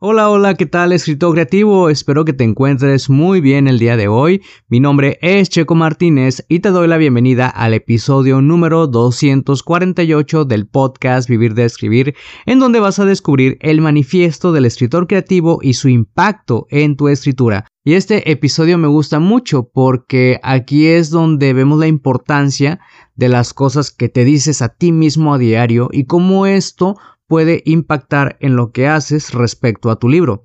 Hola, hola, ¿qué tal escritor creativo? Espero que te encuentres muy bien el día de hoy. Mi nombre es Checo Martínez y te doy la bienvenida al episodio número 248 del podcast Vivir de Escribir, en donde vas a descubrir el manifiesto del escritor creativo y su impacto en tu escritura. Y este episodio me gusta mucho porque aquí es donde vemos la importancia de las cosas que te dices a ti mismo a diario y cómo esto puede impactar en lo que haces respecto a tu libro.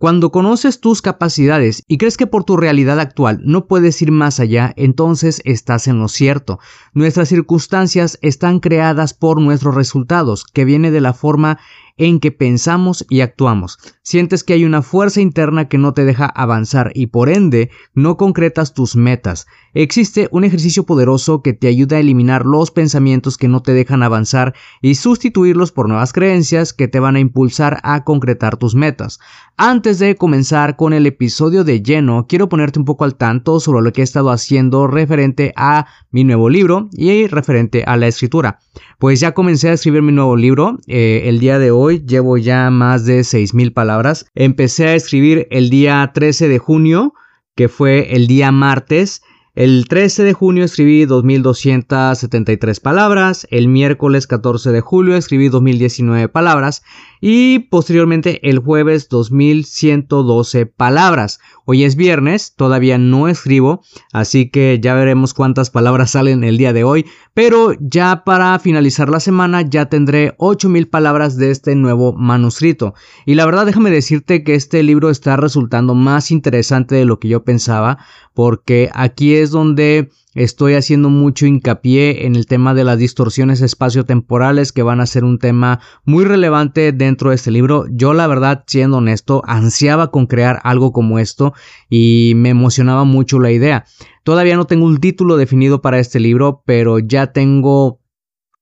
Cuando conoces tus capacidades y crees que por tu realidad actual no puedes ir más allá, entonces estás en lo cierto. Nuestras circunstancias están creadas por nuestros resultados, que viene de la forma en que pensamos y actuamos. Sientes que hay una fuerza interna que no te deja avanzar y por ende no concretas tus metas. Existe un ejercicio poderoso que te ayuda a eliminar los pensamientos que no te dejan avanzar y sustituirlos por nuevas creencias que te van a impulsar a concretar tus metas. Antes de comenzar con el episodio de lleno, quiero ponerte un poco al tanto sobre lo que he estado haciendo referente a mi nuevo libro y referente a la escritura. Pues ya comencé a escribir mi nuevo libro. Eh, el día de hoy llevo ya más de 6.000 palabras. Empecé a escribir el día 13 de junio, que fue el día martes. El 13 de junio escribí 2.273 palabras, el miércoles 14 de julio escribí 2.019 palabras y posteriormente el jueves 2.112 palabras. Hoy es viernes, todavía no escribo, así que ya veremos cuántas palabras salen el día de hoy, pero ya para finalizar la semana ya tendré 8.000 palabras de este nuevo manuscrito. Y la verdad déjame decirte que este libro está resultando más interesante de lo que yo pensaba, porque aquí es donde estoy haciendo mucho hincapié en el tema de las distorsiones espaciotemporales que van a ser un tema muy relevante dentro de este libro. Yo la verdad, siendo honesto, ansiaba con crear algo como esto y me emocionaba mucho la idea. Todavía no tengo un título definido para este libro, pero ya tengo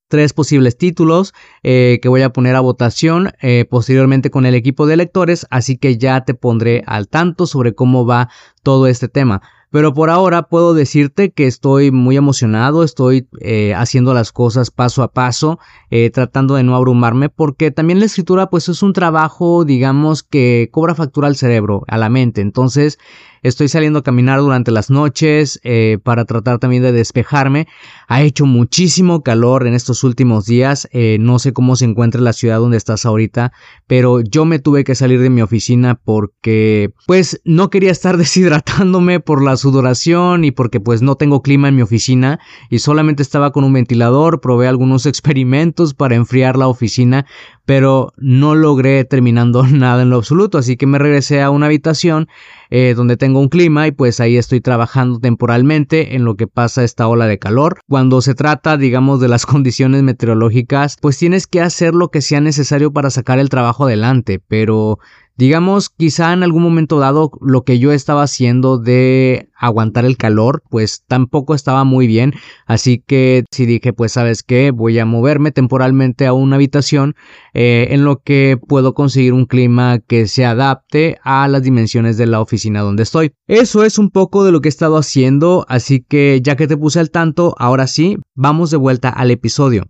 tres posibles títulos eh, que voy a poner a votación eh, posteriormente con el equipo de lectores, así que ya te pondré al tanto sobre cómo va todo este tema. Pero por ahora puedo decirte que estoy muy emocionado, estoy eh, haciendo las cosas paso a paso, eh, tratando de no abrumarme, porque también la escritura pues es un trabajo, digamos, que cobra factura al cerebro, a la mente. Entonces, Estoy saliendo a caminar durante las noches eh, para tratar también de despejarme. Ha hecho muchísimo calor en estos últimos días. Eh, no sé cómo se encuentra la ciudad donde estás ahorita, pero yo me tuve que salir de mi oficina porque pues no quería estar deshidratándome por la sudoración y porque pues no tengo clima en mi oficina y solamente estaba con un ventilador. Probé algunos experimentos para enfriar la oficina, pero no logré terminando nada en lo absoluto, así que me regresé a una habitación eh, donde tengo un clima y pues ahí estoy trabajando temporalmente en lo que pasa esta ola de calor. Cuando se trata, digamos, de las condiciones meteorológicas, pues tienes que hacer lo que sea necesario para sacar el trabajo adelante, pero Digamos, quizá en algún momento dado lo que yo estaba haciendo de aguantar el calor, pues tampoco estaba muy bien. Así que si dije, pues sabes qué, voy a moverme temporalmente a una habitación eh, en lo que puedo conseguir un clima que se adapte a las dimensiones de la oficina donde estoy. Eso es un poco de lo que he estado haciendo, así que ya que te puse al tanto, ahora sí, vamos de vuelta al episodio.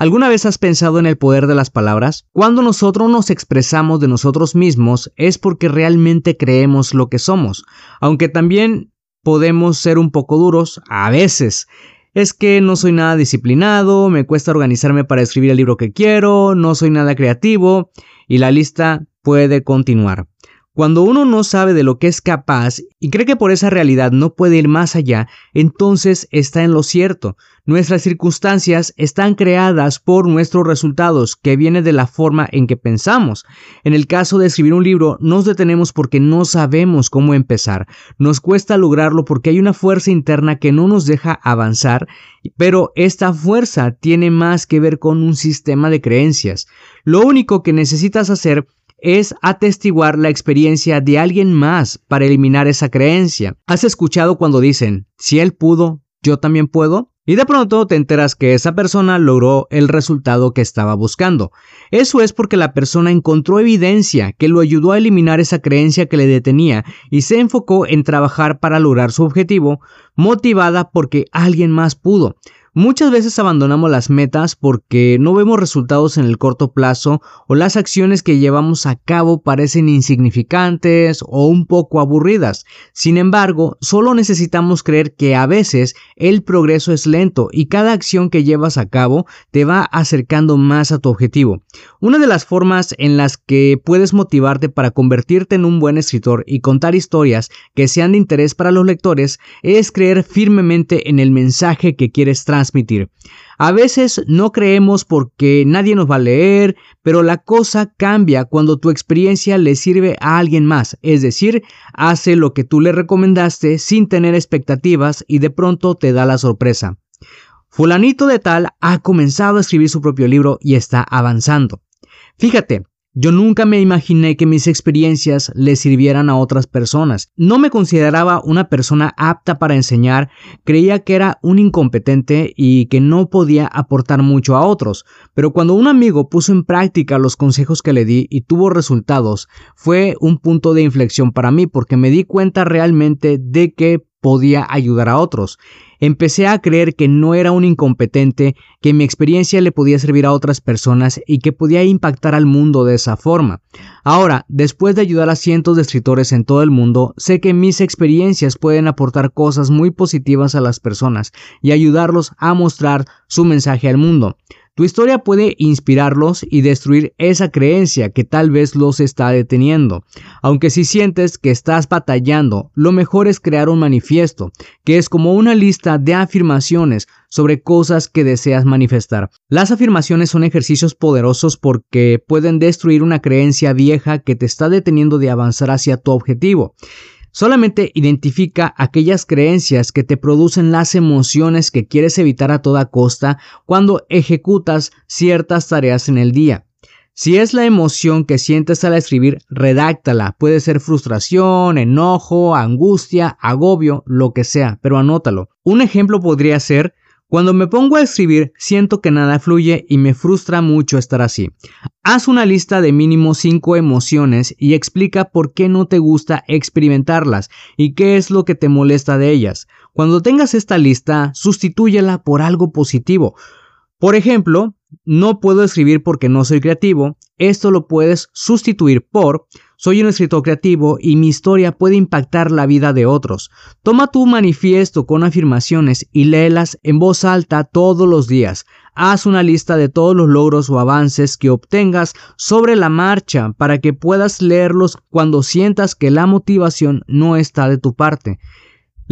¿Alguna vez has pensado en el poder de las palabras? Cuando nosotros nos expresamos de nosotros mismos es porque realmente creemos lo que somos, aunque también podemos ser un poco duros a veces. Es que no soy nada disciplinado, me cuesta organizarme para escribir el libro que quiero, no soy nada creativo y la lista puede continuar. Cuando uno no sabe de lo que es capaz y cree que por esa realidad no puede ir más allá, entonces está en lo cierto. Nuestras circunstancias están creadas por nuestros resultados, que viene de la forma en que pensamos. En el caso de escribir un libro, nos detenemos porque no sabemos cómo empezar. Nos cuesta lograrlo porque hay una fuerza interna que no nos deja avanzar, pero esta fuerza tiene más que ver con un sistema de creencias. Lo único que necesitas hacer es atestiguar la experiencia de alguien más para eliminar esa creencia. ¿Has escuchado cuando dicen, si él pudo, yo también puedo? Y de pronto te enteras que esa persona logró el resultado que estaba buscando. Eso es porque la persona encontró evidencia que lo ayudó a eliminar esa creencia que le detenía y se enfocó en trabajar para lograr su objetivo, motivada porque alguien más pudo. Muchas veces abandonamos las metas porque no vemos resultados en el corto plazo o las acciones que llevamos a cabo parecen insignificantes o un poco aburridas. Sin embargo, solo necesitamos creer que a veces el progreso es lento y cada acción que llevas a cabo te va acercando más a tu objetivo. Una de las formas en las que puedes motivarte para convertirte en un buen escritor y contar historias que sean de interés para los lectores es creer firmemente en el mensaje que quieres transmitir transmitir. A veces no creemos porque nadie nos va a leer, pero la cosa cambia cuando tu experiencia le sirve a alguien más, es decir, hace lo que tú le recomendaste sin tener expectativas y de pronto te da la sorpresa. Fulanito de tal ha comenzado a escribir su propio libro y está avanzando. Fíjate, yo nunca me imaginé que mis experiencias le sirvieran a otras personas. No me consideraba una persona apta para enseñar, creía que era un incompetente y que no podía aportar mucho a otros. Pero cuando un amigo puso en práctica los consejos que le di y tuvo resultados, fue un punto de inflexión para mí porque me di cuenta realmente de que podía ayudar a otros. Empecé a creer que no era un incompetente, que mi experiencia le podía servir a otras personas y que podía impactar al mundo de esa forma. Ahora, después de ayudar a cientos de escritores en todo el mundo, sé que mis experiencias pueden aportar cosas muy positivas a las personas y ayudarlos a mostrar su mensaje al mundo. Tu historia puede inspirarlos y destruir esa creencia que tal vez los está deteniendo. Aunque si sientes que estás batallando, lo mejor es crear un manifiesto, que es como una lista de afirmaciones sobre cosas que deseas manifestar. Las afirmaciones son ejercicios poderosos porque pueden destruir una creencia vieja que te está deteniendo de avanzar hacia tu objetivo. Solamente identifica aquellas creencias que te producen las emociones que quieres evitar a toda costa cuando ejecutas ciertas tareas en el día. Si es la emoción que sientes al escribir, redáctala. Puede ser frustración, enojo, angustia, agobio, lo que sea, pero anótalo. Un ejemplo podría ser cuando me pongo a escribir, siento que nada fluye y me frustra mucho estar así. Haz una lista de mínimo 5 emociones y explica por qué no te gusta experimentarlas y qué es lo que te molesta de ellas. Cuando tengas esta lista, sustitúyela por algo positivo. Por ejemplo, no puedo escribir porque no soy creativo. Esto lo puedes sustituir por soy un escritor creativo y mi historia puede impactar la vida de otros. Toma tu manifiesto con afirmaciones y léelas en voz alta todos los días. Haz una lista de todos los logros o avances que obtengas sobre la marcha para que puedas leerlos cuando sientas que la motivación no está de tu parte.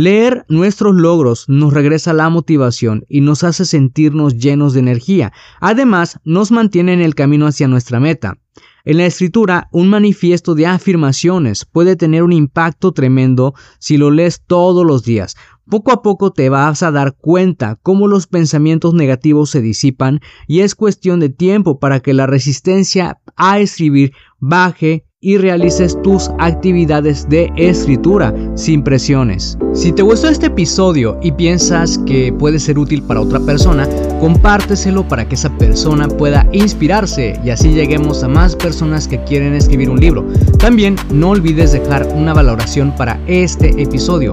Leer nuestros logros nos regresa la motivación y nos hace sentirnos llenos de energía. Además, nos mantiene en el camino hacia nuestra meta. En la escritura, un manifiesto de afirmaciones puede tener un impacto tremendo si lo lees todos los días. Poco a poco te vas a dar cuenta cómo los pensamientos negativos se disipan y es cuestión de tiempo para que la resistencia a escribir baje y realices tus actividades de escritura sin presiones. Si te gustó este episodio y piensas que puede ser útil para otra persona, compárteselo para que esa persona pueda inspirarse y así lleguemos a más personas que quieren escribir un libro. También no olvides dejar una valoración para este episodio.